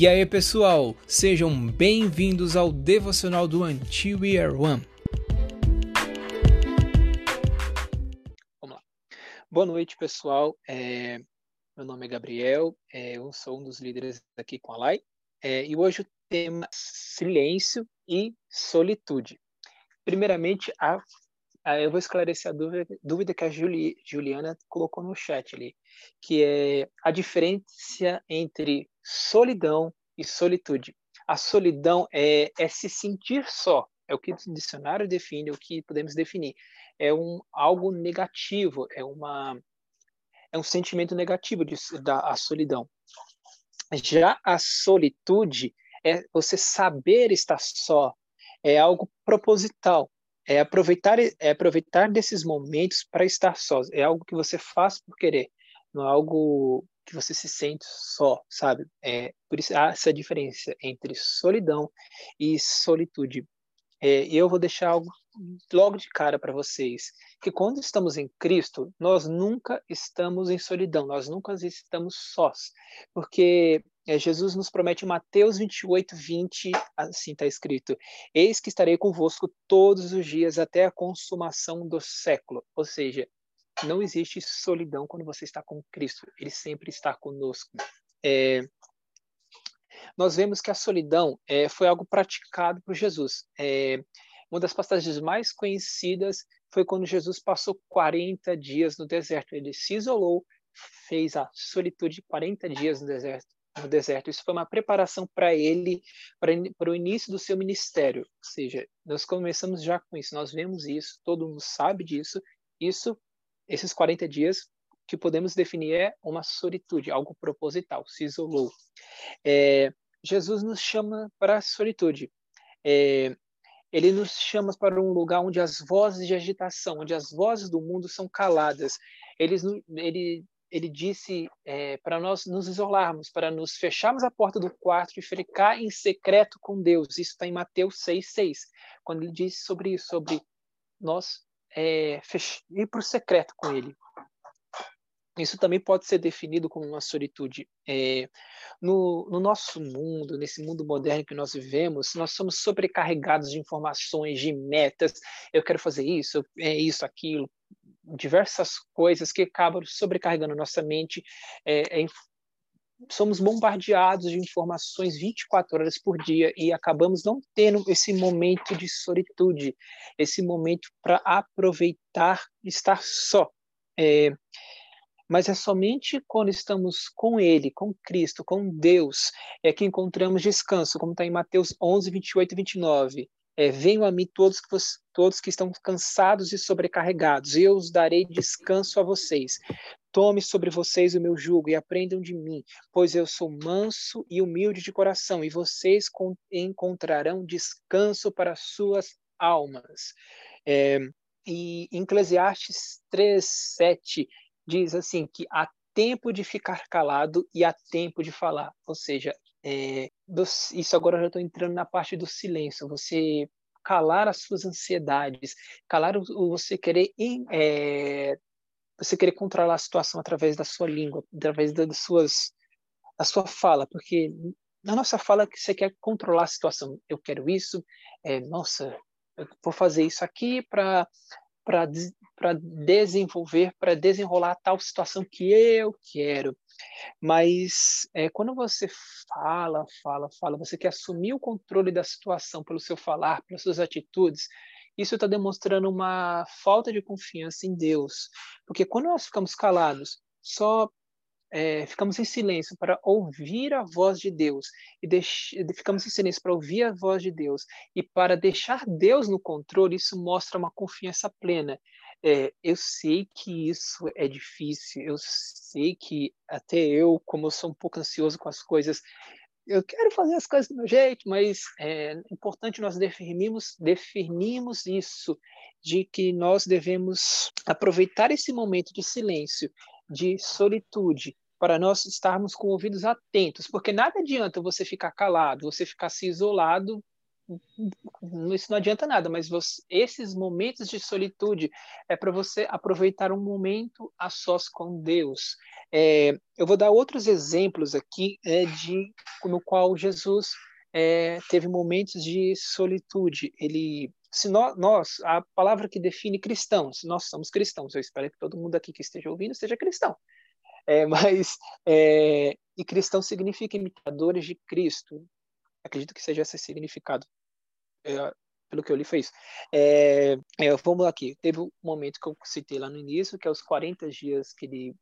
E aí, pessoal, sejam bem-vindos ao devocional do Are One. Vamos lá. Boa noite, pessoal. É, meu nome é Gabriel, é, eu sou um dos líderes aqui com a Lai. É, e hoje o tema é silêncio e solitude. Primeiramente, a, a, eu vou esclarecer a dúvida, dúvida que a Juli, Juliana colocou no chat ali, que é a diferença entre solidão e solitude. A solidão é, é se sentir só, é o que o dicionário define, é o que podemos definir. É um algo negativo, é uma é um sentimento negativo de, da a solidão. Já a solitude é você saber estar só, é algo proposital, é aproveitar é aproveitar desses momentos para estar só, é algo que você faz por querer, não é algo que você se sente só, sabe? É, por isso há essa diferença entre solidão e solitude. É, eu vou deixar algo logo de cara para vocês, que quando estamos em Cristo, nós nunca estamos em solidão, nós nunca estamos sós, porque é, Jesus nos promete em Mateus 28, 20, assim está escrito, eis que estarei convosco todos os dias até a consumação do século, ou seja, não existe solidão quando você está com Cristo, ele sempre está conosco. É, nós vemos que a solidão é, foi algo praticado por Jesus. É, uma das passagens mais conhecidas foi quando Jesus passou 40 dias no deserto. Ele se isolou, fez a solitude 40 dias no deserto. No deserto. Isso foi uma preparação para ele, para o início do seu ministério. Ou seja, nós começamos já com isso, nós vemos isso, todo mundo sabe disso. Isso esses 40 dias que podemos definir é uma solitude, algo proposital, se isolou. É, Jesus nos chama para a solitude. É, ele nos chama para um lugar onde as vozes de agitação, onde as vozes do mundo são caladas. Ele, ele, ele disse é, para nós nos isolarmos, para nos fecharmos a porta do quarto e ficar em secreto com Deus. Isso está em Mateus 6,6, quando ele disse sobre isso, sobre nós é, ir para o secreto com ele. Isso também pode ser definido como uma solitude. É, no, no, nosso mundo, nesse mundo moderno que nós vivemos, nós somos sobrecarregados de informações, de metas. Eu quero fazer isso, é isso, aquilo, diversas coisas que acabam sobrecarregando nossa mente. É, é somos bombardeados de informações 24 horas por dia e acabamos não tendo esse momento de solitude, esse momento para aproveitar estar só. É, mas é somente quando estamos com Ele, com Cristo, com Deus, é que encontramos descanso, como está em Mateus 11, 28 e 29. É, Venham a mim todos que, todos que estão cansados e sobrecarregados, eu os darei descanso a vocês. Tome sobre vocês o meu jugo e aprendam de mim, pois eu sou manso e humilde de coração, e vocês encontrarão descanso para suas almas. É, e Eclesiastes 3, 7 diz assim que há tempo de ficar calado e há tempo de falar. Ou seja, é, isso agora eu já estou entrando na parte do silêncio. Você calar as suas ansiedades, calar o, você querer é, você querer controlar a situação através da sua língua, através das suas da sua fala, porque na nossa fala que você quer controlar a situação. Eu quero isso, é, nossa, eu vou fazer isso aqui para para desenvolver, para desenrolar tal situação que eu quero. Mas é, quando você fala, fala, fala, você quer assumir o controle da situação pelo seu falar, pelas suas atitudes, isso está demonstrando uma falta de confiança em Deus. Porque quando nós ficamos calados, só é, ficamos em silêncio para ouvir a voz de Deus e deix... ficamos em silêncio para ouvir a voz de Deus e para deixar Deus no controle, isso mostra uma confiança plena. É, eu sei que isso é difícil, eu sei que até eu, como eu sou um pouco ansioso com as coisas, eu quero fazer as coisas do meu jeito, mas é importante nós definirmos, definirmos isso, de que nós devemos aproveitar esse momento de silêncio, de solitude, para nós estarmos com ouvidos atentos, porque nada adianta você ficar calado, você ficar se isolado isso não adianta nada, mas você, esses momentos de solitude é para você aproveitar um momento a sós com Deus. É, eu vou dar outros exemplos aqui é, de no qual Jesus é, teve momentos de solitude. Ele, se nós, nós, a palavra que define cristãos, nós somos cristãos. Eu espero que todo mundo aqui que esteja ouvindo seja cristão. É, mas é, e cristão significa imitadores de Cristo. Acredito que seja esse significado. É, pelo que eu li foi isso. É, é, vamos aqui. Teve um momento que eu citei lá no início, que é os 40 dias que ele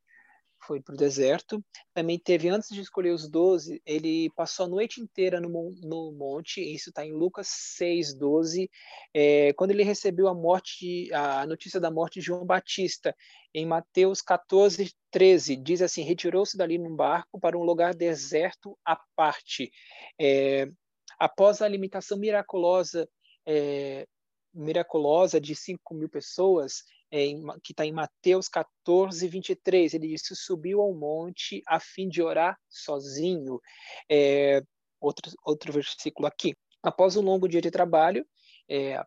foi para o deserto. Também teve, antes de escolher os doze, ele passou a noite inteira no, no monte, isso está em Lucas 6, 12, é, quando ele recebeu a morte, a notícia da morte de João Batista, em Mateus 14, 13, diz assim, retirou-se dali num barco para um lugar deserto à parte. É, após a alimentação miraculosa é, miraculosa de 5 mil pessoas, é, em, que está em Mateus 14, 23. Ele disse: subiu ao monte a fim de orar sozinho. É, outro, outro versículo aqui. Após um longo dia de trabalho, é,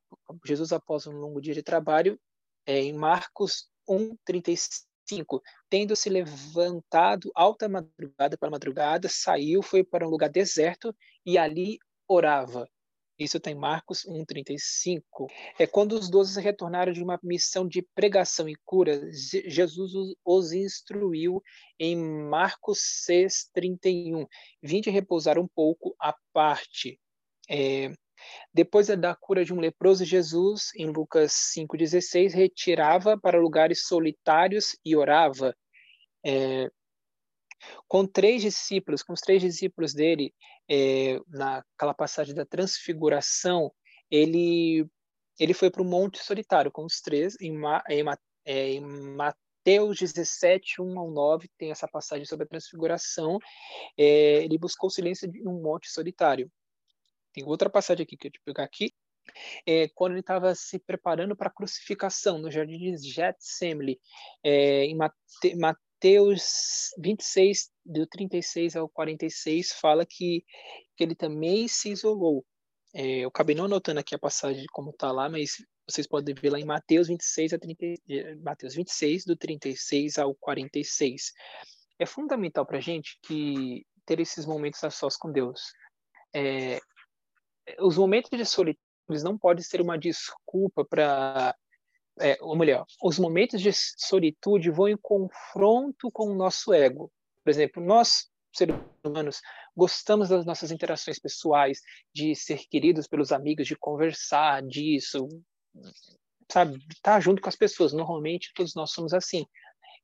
Jesus, após um longo dia de trabalho, é, em Marcos 1, 35, tendo se levantado alta madrugada para madrugada, saiu, foi para um lugar deserto e ali orava. Isso tem Marcos 1,35. É quando os doze retornaram de uma missão de pregação e cura, Jesus os instruiu em Marcos 6,31. Vinde repousar um pouco à parte. É, depois da cura de um leproso, Jesus, em Lucas 5,16, retirava para lugares solitários e orava. É, com três discípulos, com os três discípulos dele, é, naquela passagem da transfiguração, ele ele foi para o Monte Solitário com os três, em, em, é, em Mateus 17, 1 ao 9, tem essa passagem sobre a transfiguração. É, ele buscou o silêncio em um Monte Solitário. Tem outra passagem aqui que eu te pegar aqui, é, quando ele estava se preparando para a crucificação no jardim de Getsemane, é, em Mate, Mateus 26, do 36 ao 46, fala que, que ele também se isolou. É, eu acabei não anotando aqui a passagem como está lá, mas vocês podem ver lá em Mateus 26, a 30, é, Mateus 26, do 36 ao 46. É fundamental para a gente que ter esses momentos a sós com Deus. É, os momentos de solitude não podem ser uma desculpa para é, ou melhor, os momentos de solitude vão em confronto com o nosso ego. Por exemplo, nós, seres humanos, gostamos das nossas interações pessoais, de ser queridos pelos amigos, de conversar disso, sabe, estar tá junto com as pessoas. Normalmente, todos nós somos assim.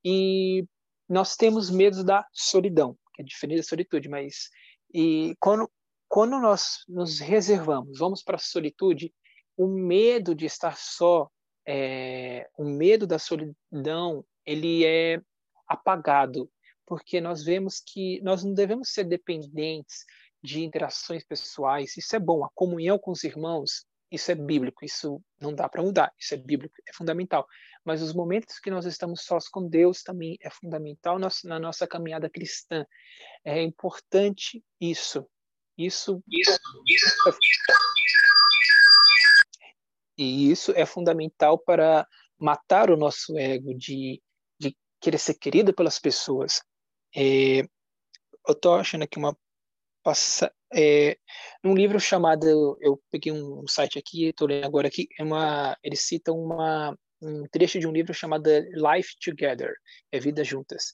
E nós temos medo da solidão, que é diferente da solitude, mas e quando quando nós nos reservamos, vamos para a solitude, o medo de estar só é, o medo da solidão ele é apagado porque nós vemos que nós não devemos ser dependentes de interações pessoais. Isso é bom. A comunhão com os irmãos, isso é bíblico. Isso não dá para mudar. Isso é bíblico, é fundamental. Mas os momentos que nós estamos sós com Deus também é fundamental na nossa caminhada cristã. É importante isso. Isso, isso, isso, isso e isso é fundamental para matar o nosso ego, de, de querer ser querido pelas pessoas. É, eu estou achando aqui uma passa, é, um livro chamado, eu peguei um site aqui, estou lendo agora aqui, é uma, ele cita uma, um trecho de um livro chamado Life Together, é Vida Juntas,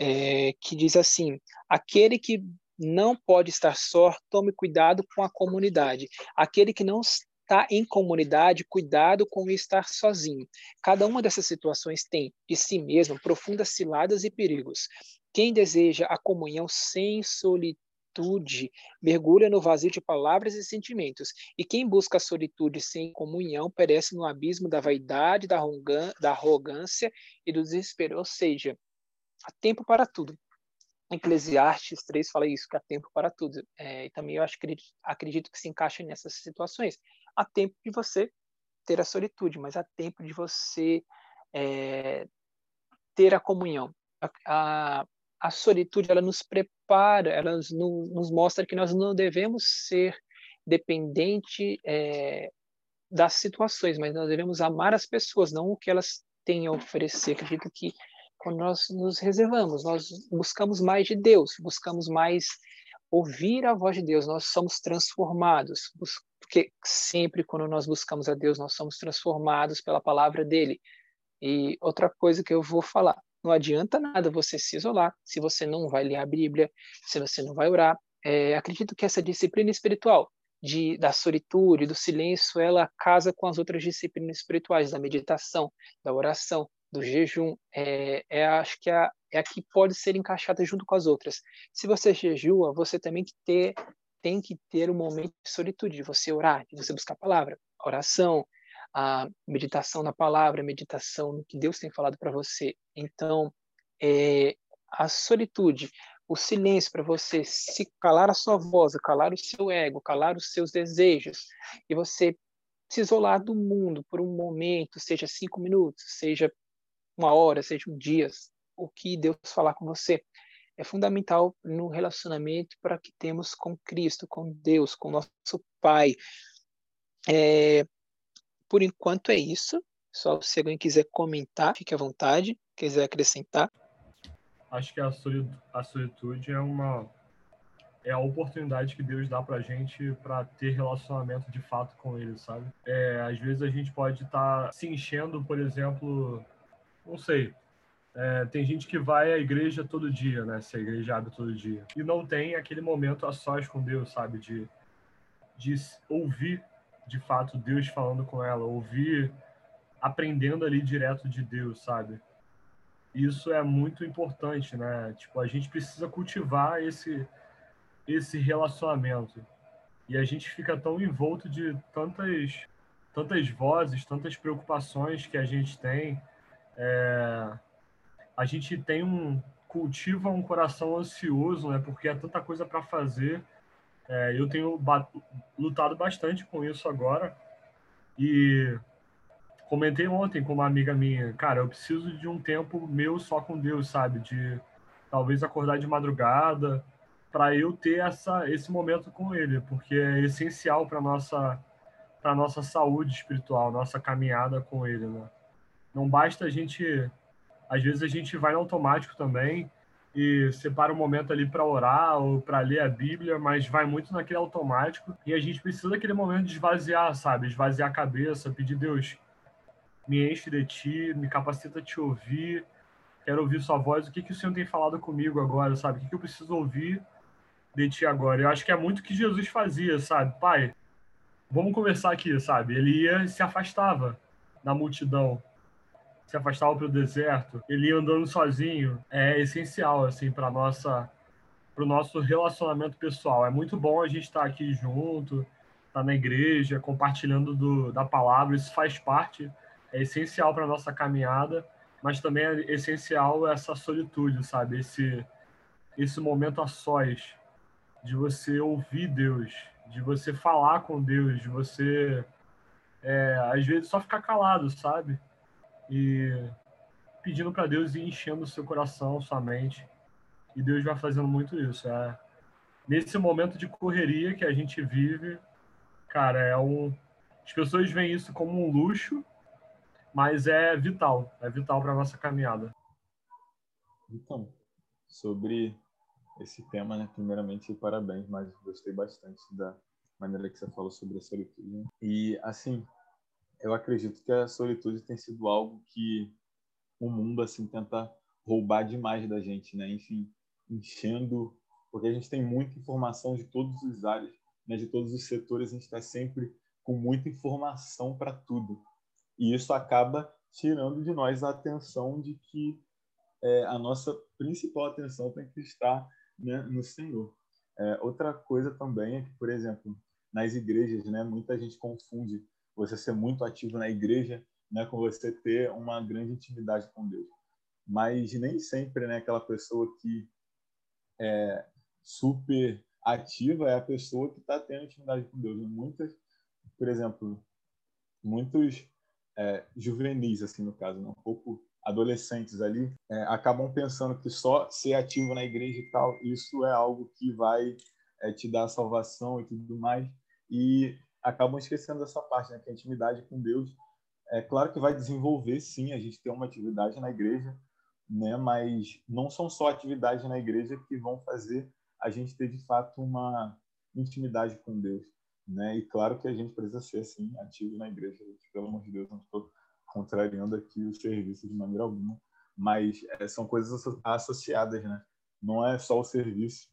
é, que diz assim: aquele que não pode estar só, tome cuidado com a comunidade. Aquele que não estar em comunidade, cuidado com estar sozinho. Cada uma dessas situações tem, de si mesmo, profundas ciladas e perigos. Quem deseja a comunhão sem solitude mergulha no vazio de palavras e sentimentos. E quem busca a solitude sem comunhão perece no abismo da vaidade, da arrogância e do desespero. Ou seja, há tempo para tudo. Eclesiastes 3 fala isso, que há tempo para tudo. É, e também eu acho, acredito que se encaixa nessas situações há tempo de você ter a solitude, mas há tempo de você é, ter a comunhão. A, a, a, solitude ela nos prepara, ela nos, nos mostra que nós não devemos ser dependente é, das situações, mas nós devemos amar as pessoas, não o que elas têm a oferecer. Acredito que quando nós nos reservamos, nós buscamos mais de Deus, buscamos mais ouvir a voz de Deus, nós somos transformados, porque sempre quando nós buscamos a Deus, nós somos transformados pela palavra dele. E outra coisa que eu vou falar, não adianta nada você se isolar se você não vai ler a Bíblia, se você não vai orar. É, acredito que essa disciplina espiritual de, da solitude, do silêncio, ela casa com as outras disciplinas espirituais, da meditação, da oração, do jejum. É, é acho que é, é a que pode ser encaixada junto com as outras. Se você jejua, você também que ter, tem que ter um momento de solitude, de você orar, de você buscar a palavra, a oração, a meditação na palavra, a meditação no que Deus tem falado para você. Então, é, a solitude, o silêncio para você se calar a sua voz, calar o seu ego, calar os seus desejos, e você se isolar do mundo por um momento, seja cinco minutos, seja uma hora, seja um dia, o que Deus falar com você. É fundamental no relacionamento para que temos com Cristo, com Deus, com nosso Pai. É, por enquanto é isso. Só se alguém quiser comentar, fique à vontade. Quiser acrescentar. Acho que a solitude, a solitude é uma é a oportunidade que Deus dá pra gente para ter relacionamento de fato com Ele, sabe? É, às vezes a gente pode estar tá se enchendo, por exemplo, não sei, é, tem gente que vai à igreja todo dia, né? Se a igreja abre todo dia. E não tem aquele momento a sós com Deus, sabe? De, de ouvir de fato Deus falando com ela, ouvir, aprendendo ali direto de Deus, sabe? Isso é muito importante, né? Tipo, a gente precisa cultivar esse esse relacionamento. E a gente fica tão envolto de tantas tantas vozes, tantas preocupações que a gente tem. É... A gente tem um cultiva um coração ansioso, né? Porque é tanta coisa para fazer é, eu tenho lutado bastante com isso agora e comentei ontem com uma amiga minha, cara, eu preciso de um tempo meu só com Deus, sabe? De talvez acordar de madrugada para eu ter essa esse momento com Ele, porque é essencial para nossa para nossa saúde espiritual, nossa caminhada com Ele, né? Não basta a gente, às vezes a gente vai no automático também e separa um momento ali para orar ou para ler a Bíblia, mas vai muito naquele automático e a gente precisa daquele momento de esvaziar, sabe? Esvaziar a cabeça, pedir Deus, me enche de ti, me capacita a te ouvir, quero ouvir sua voz, o que, que o Senhor tem falado comigo agora, sabe? O que, que eu preciso ouvir de ti agora? Eu acho que é muito o que Jesus fazia, sabe? Pai, vamos conversar aqui, sabe? Ele ia e se afastava da multidão se afastava para o deserto, ele ia andando sozinho, é essencial assim para nossa para o nosso relacionamento pessoal. É muito bom a gente estar tá aqui junto, estar tá na igreja, compartilhando do, da palavra, isso faz parte, é essencial para nossa caminhada, mas também é essencial essa solitude, sabe? Esse esse momento a sós de você ouvir Deus, de você falar com Deus, de você é, às vezes só ficar calado, sabe? E pedindo para Deus ir enchendo seu coração, sua mente. E Deus vai fazendo muito isso. É, nesse momento de correria que a gente vive, cara, é um. As pessoas veem isso como um luxo, mas é vital, é vital para nossa caminhada. Então, sobre esse tema, né? Primeiramente, parabéns, mas gostei bastante da maneira que você falou sobre a solitude. E assim, eu acredito que a solitude tem sido algo que o mundo assim tenta roubar demais da gente, né? Enfim, enchendo, porque a gente tem muita informação de todos os áreas, né? de todos os setores, a gente está sempre com muita informação para tudo. E isso acaba tirando de nós a atenção de que é, a nossa principal atenção tem que estar né, no Senhor. É, outra coisa também é que, por exemplo, nas igrejas, né, muita gente confunde você ser muito ativo na igreja, né, com você ter uma grande intimidade com Deus. Mas nem sempre, né, aquela pessoa que é super ativa é a pessoa que está tendo intimidade com Deus. Muitas, por exemplo, muitos é, juvenis, assim, no caso, né, um pouco adolescentes ali, é, acabam pensando que só ser ativo na igreja e tal, isso é algo que vai é, te dar salvação e tudo mais. e acabam esquecendo essa parte, né? Que a intimidade com Deus é claro que vai desenvolver, sim, a gente tem uma atividade na igreja, né? Mas não são só atividades na igreja que vão fazer a gente ter de fato uma intimidade com Deus, né? E claro que a gente precisa ser assim ativo na igreja, pelo amor de Deus, não estou contrariando aqui o serviço de maneira alguma, mas é, são coisas associadas, né? Não é só o serviço,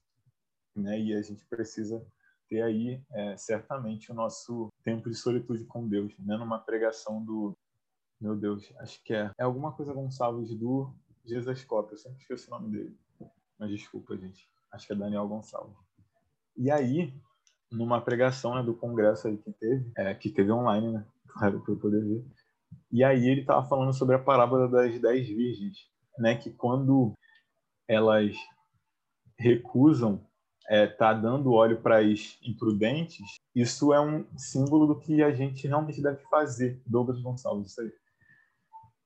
né? E a gente precisa ter aí é, certamente o nosso tempo de solitude com Deus, né? Numa pregação do meu Deus, acho que é, é alguma coisa Gonçalves do Jesus Cop, eu sempre esqueço o nome dele, mas desculpa, gente. Acho que é Daniel Gonçalves. E aí, numa pregação né, do congresso aí que teve, é, que teve online, né? Claro, para eu poder ver. E aí ele estava falando sobre a parábola das dez virgens, né? Que quando elas recusam é, tá dando óleo para as imprudentes, isso é um símbolo do que a gente realmente deve fazer, Douglas Gonçalves, isso aí.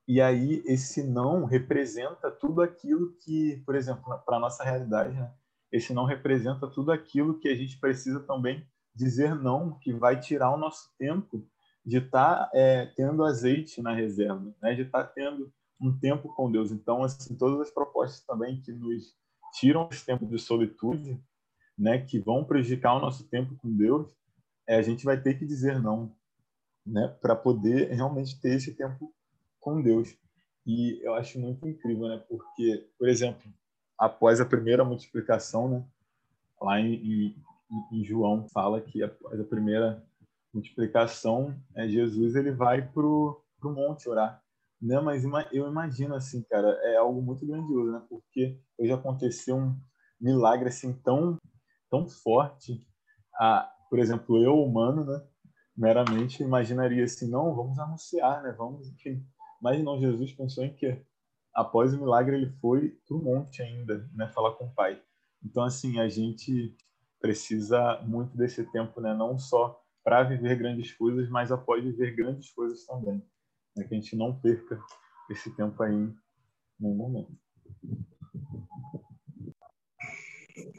E aí esse não representa tudo aquilo que, por exemplo, para a nossa realidade, né? esse não representa tudo aquilo que a gente precisa também dizer não, que vai tirar o nosso tempo de estar tá, é, tendo azeite na reserva, né? de estar tá tendo um tempo com Deus. Então, assim, todas as propostas também que nos tiram esse tempo de solitude, né, que vão prejudicar o nosso tempo com Deus, é, a gente vai ter que dizer não, né, para poder realmente ter esse tempo com Deus. E eu acho muito incrível, né, porque, por exemplo, após a primeira multiplicação, né, lá em, em, em João fala que após a primeira multiplicação, é, Jesus ele vai pro pro monte orar, né? Mas eu imagino assim, cara, é algo muito grandioso, né? Porque hoje aconteceu um milagre assim tão tão forte. A, por exemplo, eu humano, né? Meramente imaginaria assim, não, vamos anunciar, né? Vamos, enfim. Mas não, Jesus pensou em quê? após o milagre ele foi para o monte ainda, né, falar com o pai. Então assim a gente precisa muito desse tempo, né, não só para viver grandes coisas, mas após viver grandes coisas também, né, que a gente não perca esse tempo aí em nenhum momento.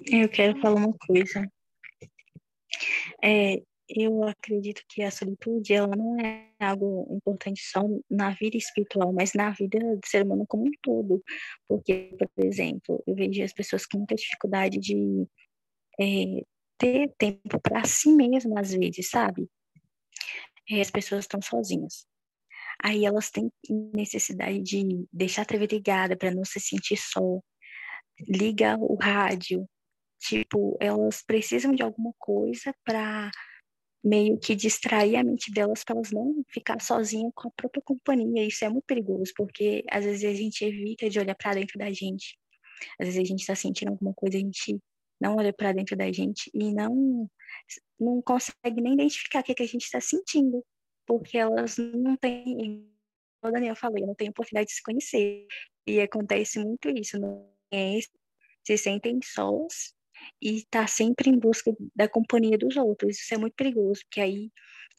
Eu quero falar uma coisa. É, eu acredito que a solitude ela não é algo importante só na vida espiritual, mas na vida do ser humano como um todo. Porque, por exemplo, eu vejo as pessoas com muita dificuldade de é, ter tempo para si mesma, às vezes, sabe? E as pessoas estão sozinhas. Aí elas têm necessidade de deixar a TV ligada para não se sentir só, liga o rádio. Tipo, elas precisam de alguma coisa para meio que distrair a mente delas para elas não ficar sozinhas com a própria companhia. Isso é muito perigoso, porque às vezes a gente evita de olhar para dentro da gente. Às vezes a gente está sentindo alguma coisa, a gente não olha para dentro da gente e não não consegue nem identificar o que, é que a gente está sentindo, porque elas não têm, como o Daniel falou, não têm oportunidade de se conhecer. E acontece muito isso, não é? se sentem sós e tá sempre em busca da companhia dos outros. Isso é muito perigoso, porque aí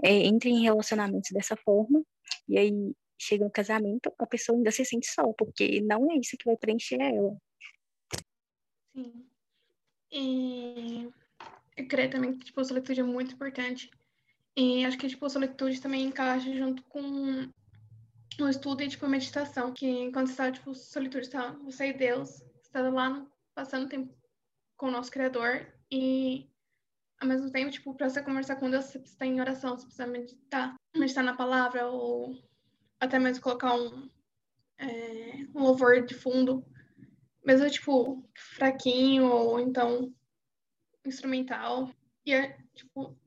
é, entra em relacionamentos dessa forma, e aí chega no casamento, a pessoa ainda se sente só, porque não é isso que vai preencher ela. Sim. E eu creio também que tipo, a solitude é muito importante. E acho que tipo, a solitude também encaixa junto com o estudo e tipo, a meditação, que quando você está, tipo, solitude, está você e Deus, você está lá passando tempo com o nosso Criador e ao mesmo tempo, tipo, para você conversar com Deus, você precisa estar em oração, você precisa meditar, meditar na palavra ou até mesmo colocar um, é, um louvor de fundo, mesmo tipo fraquinho ou então instrumental. E tipo,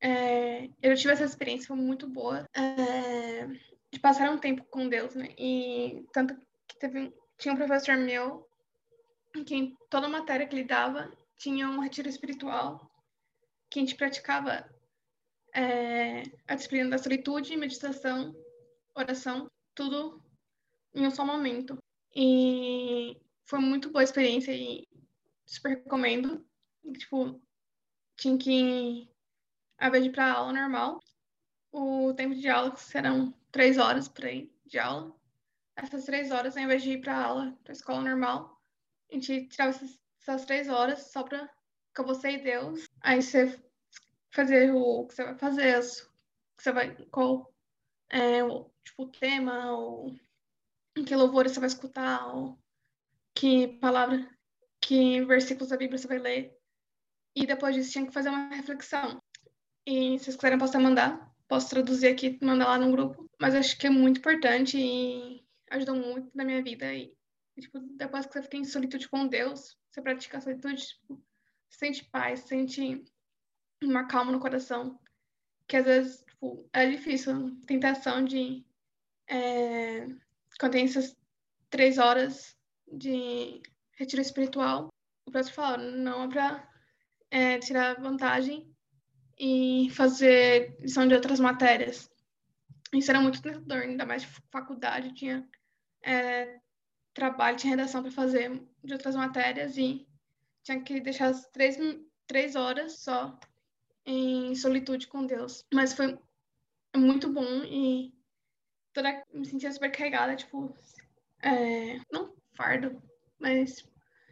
é, eu tive essa experiência, muito boa, é, de passar um tempo com Deus, né? E tanto que teve, tinha um professor meu que em toda matéria que ele dava tinha um retiro espiritual que a gente praticava é, a disciplina da solitude, meditação, oração, tudo em um só momento. E foi muito boa a experiência e super recomendo. Tipo, tinha que, ao invés de ir para aula normal, o tempo de aula serão três horas por aí de aula. Essas três horas, ao invés de ir para aula, para escola normal, a gente tirava essas, três horas só pra ficar você e Deus. Aí você fazer o que você vai fazer, que você vai, qual é o tipo, tema, ou que louvor você vai escutar, ou que palavra, que versículos da Bíblia você vai ler. E depois disso tinha que fazer uma reflexão. E se vocês quiserem, posso mandar. Posso traduzir aqui mandar lá no grupo. Mas acho que é muito importante e ajudou muito na minha vida. E, tipo, depois que você fica em solitude com Deus, você pratica a solitude, tipo, sente paz, sente uma calma no coração. Que às vezes, tipo, é difícil. Tentação de... É, quando tem essas três horas de retiro espiritual, o professor fala, não é para é, tirar vantagem e fazer lição de outras matérias. Isso era muito tentador, ainda mais faculdade, tinha é, trabalho, tinha redação para fazer de outras matérias e tinha que deixar as três, três horas só em solitude com Deus. Mas foi muito bom e toda me sentia super carregada, tipo, é, não fardo, mas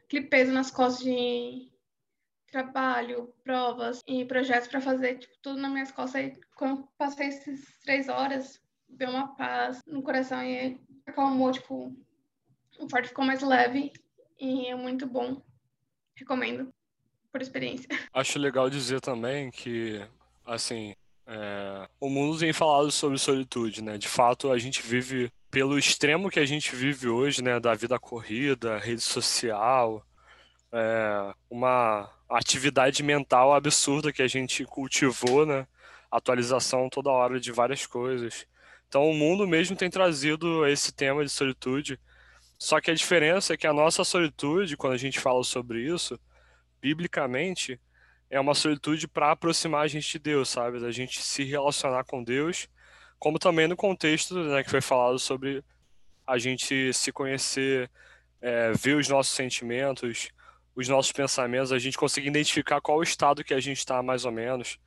aquele peso nas costas de trabalho, provas e projetos para fazer, tipo, tudo nas minhas costas. E quando passei essas três horas, deu uma paz no coração e acalmou, tipo, o fardo ficou mais leve e é muito bom. Recomendo, por experiência. Acho legal dizer também que, assim, é, o mundo tem falado sobre solitude, né? De fato, a gente vive pelo extremo que a gente vive hoje, né? Da vida corrida, rede social, é, uma atividade mental absurda que a gente cultivou, né? Atualização toda hora de várias coisas. Então, o mundo mesmo tem trazido esse tema de solitude. Só que a diferença é que a nossa solitude, quando a gente fala sobre isso, biblicamente, é uma solitude para aproximar a gente de Deus, sabe? Da gente se relacionar com Deus, como também no contexto né, que foi falado sobre a gente se conhecer, é, ver os nossos sentimentos, os nossos pensamentos, a gente conseguir identificar qual o estado que a gente está, mais ou menos.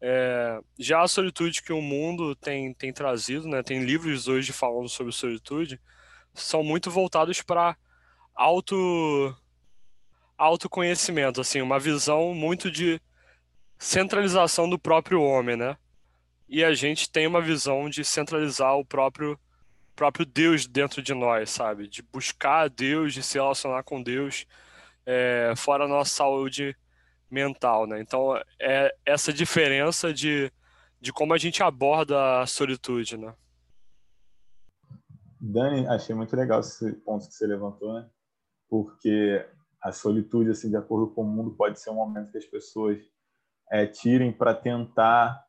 É, já a solitude que o mundo tem, tem trazido, né, tem livros hoje falando sobre solitude, são muito voltados para auto autoconhecimento, assim, uma visão muito de centralização do próprio homem, né? E a gente tem uma visão de centralizar o próprio próprio Deus dentro de nós, sabe? De buscar Deus, de se relacionar com Deus, é, fora a nossa saúde mental, né? Então, é essa diferença de, de como a gente aborda a solitude, né? Dani, achei muito legal esse ponto que você levantou, né? Porque a solitude, assim, de acordo com o mundo, pode ser um momento que as pessoas é, tirem para tentar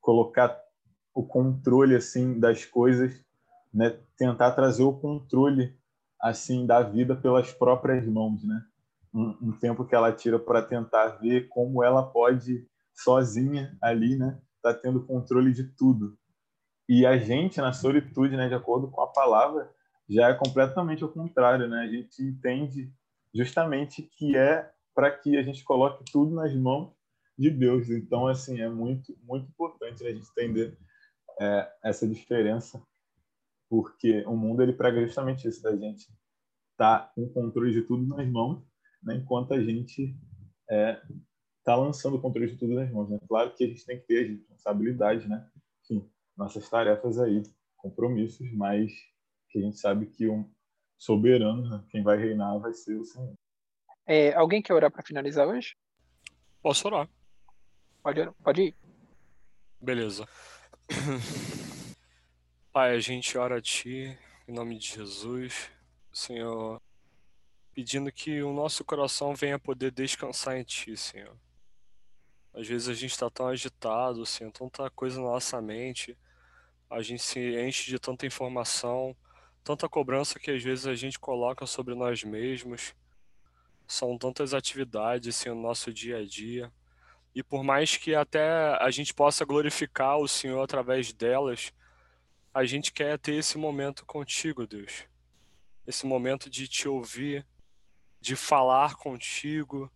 colocar o controle, assim, das coisas, né? Tentar trazer o controle, assim, da vida pelas próprias mãos, né? um, um tempo que ela tira para tentar ver como ela pode sozinha ali, né, tá tendo controle de tudo. E a gente na solitude, né, de acordo com a palavra, já é completamente o contrário, né? A gente entende justamente que é para que a gente coloque tudo nas mãos de Deus. Então, assim, é muito, muito importante a gente entender é, essa diferença, porque o mundo ele prega justamente isso da gente tá com o controle de tudo nas mãos né, enquanto a gente é, tá lançando o controle de tudo nas mãos. Né? Claro que a gente tem que ter responsabilidade, né? Enfim, nossas tarefas aí, compromissos, mas que a gente sabe que um soberano, né? quem vai reinar vai ser o Senhor. É, alguém quer orar para finalizar hoje? Posso orar. Pode, pode ir. Beleza. Pai, a gente ora a Ti, em nome de Jesus. Senhor, pedindo que o nosso coração venha poder descansar em Ti, Senhor. Às vezes a gente está tão agitado, Senhor, tanta coisa na nossa mente, a gente se enche de tanta informação, tanta cobrança que às vezes a gente coloca sobre nós mesmos. São tantas atividades, Senhor, no nosso dia a dia. E por mais que até a gente possa glorificar o Senhor através delas, a gente quer ter esse momento contigo, Deus. Esse momento de te ouvir, de falar contigo,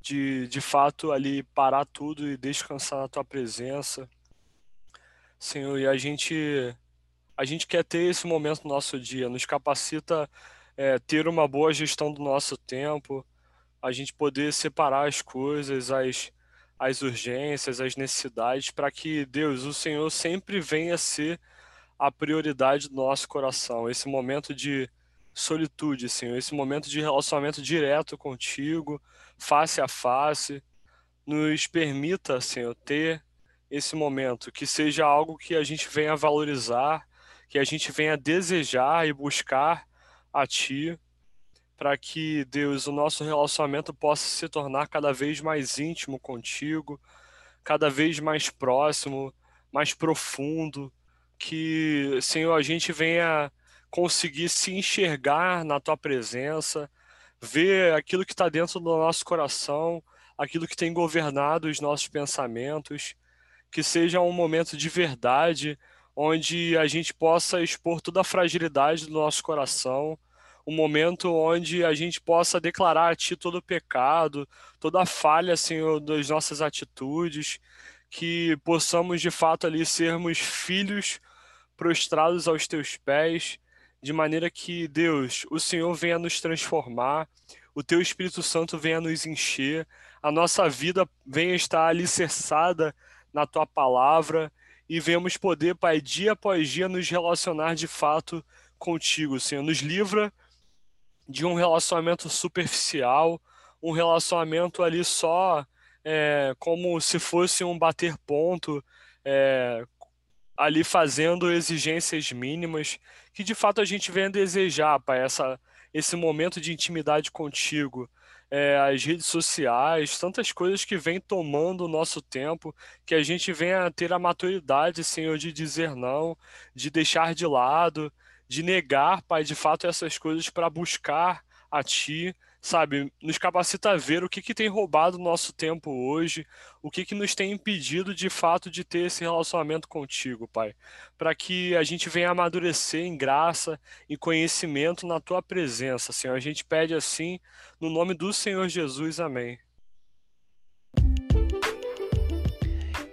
de de fato ali parar tudo e descansar na tua presença. Senhor, e a gente a gente quer ter esse momento no nosso dia, nos capacita é, ter uma boa gestão do nosso tempo, a gente poder separar as coisas, as, as urgências, as necessidades, para que Deus, o Senhor, sempre venha ser a prioridade do nosso coração. Esse momento de solitude, Senhor, esse momento de relacionamento direto contigo, face a face, nos permita, Senhor, ter esse momento, que seja algo que a gente venha valorizar, que a gente venha desejar e buscar a Ti, para que, Deus, o nosso relacionamento possa se tornar cada vez mais íntimo contigo, cada vez mais próximo, mais profundo, que, Senhor, a gente venha conseguir se enxergar na Tua presença, ver aquilo que está dentro do nosso coração, aquilo que tem governado os nossos pensamentos, que seja um momento de verdade, onde a gente possa expor toda a fragilidade do nosso coração, um momento onde a gente possa declarar a Ti todo o pecado, toda a falha, Senhor, das nossas atitudes, que possamos de fato ali sermos filhos prostrados aos Teus pés, de maneira que, Deus, o Senhor venha nos transformar, o Teu Espírito Santo venha nos encher, a nossa vida venha estar alicerçada na tua palavra e venhamos poder, Pai, dia após dia nos relacionar de fato contigo, Senhor. Nos livra de um relacionamento superficial, um relacionamento ali só é, como se fosse um bater ponto, é, ali fazendo exigências mínimas, que de fato a gente venha desejar, Pai, essa, esse momento de intimidade contigo, é, as redes sociais, tantas coisas que vêm tomando o nosso tempo, que a gente venha ter a maturidade, Senhor, de dizer não, de deixar de lado, de negar, Pai, de fato essas coisas para buscar a Ti, sabe? Nos capacita a ver o que, que tem roubado nosso tempo hoje, o que, que nos tem impedido de fato de ter esse relacionamento contigo, Pai. Para que a gente venha amadurecer em graça e conhecimento na Tua presença, Senhor. A gente pede assim, no nome do Senhor Jesus. Amém.